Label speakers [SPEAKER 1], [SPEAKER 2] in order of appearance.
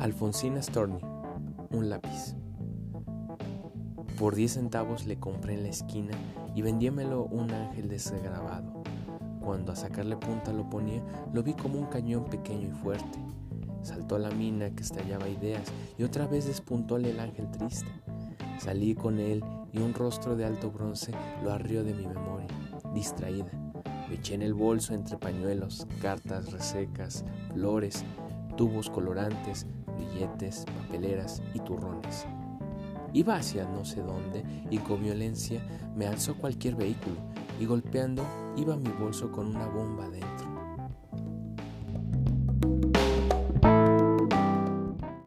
[SPEAKER 1] Alfonsina Storni, un lápiz. Por 10 centavos le compré en la esquina y vendíamelo un ángel desgrabado. Cuando a sacarle punta lo ponía, lo vi como un cañón pequeño y fuerte. Saltó a la mina que estallaba ideas y otra vez despuntóle el ángel triste. Salí con él y un rostro de alto bronce lo arrió de mi memoria, distraída. Lo eché en el bolso entre pañuelos, cartas resecas, flores, tubos colorantes, billetes, papeleras y turrones. Iba hacia no sé dónde y con violencia me alzó cualquier vehículo y golpeando iba mi bolso con una bomba dentro.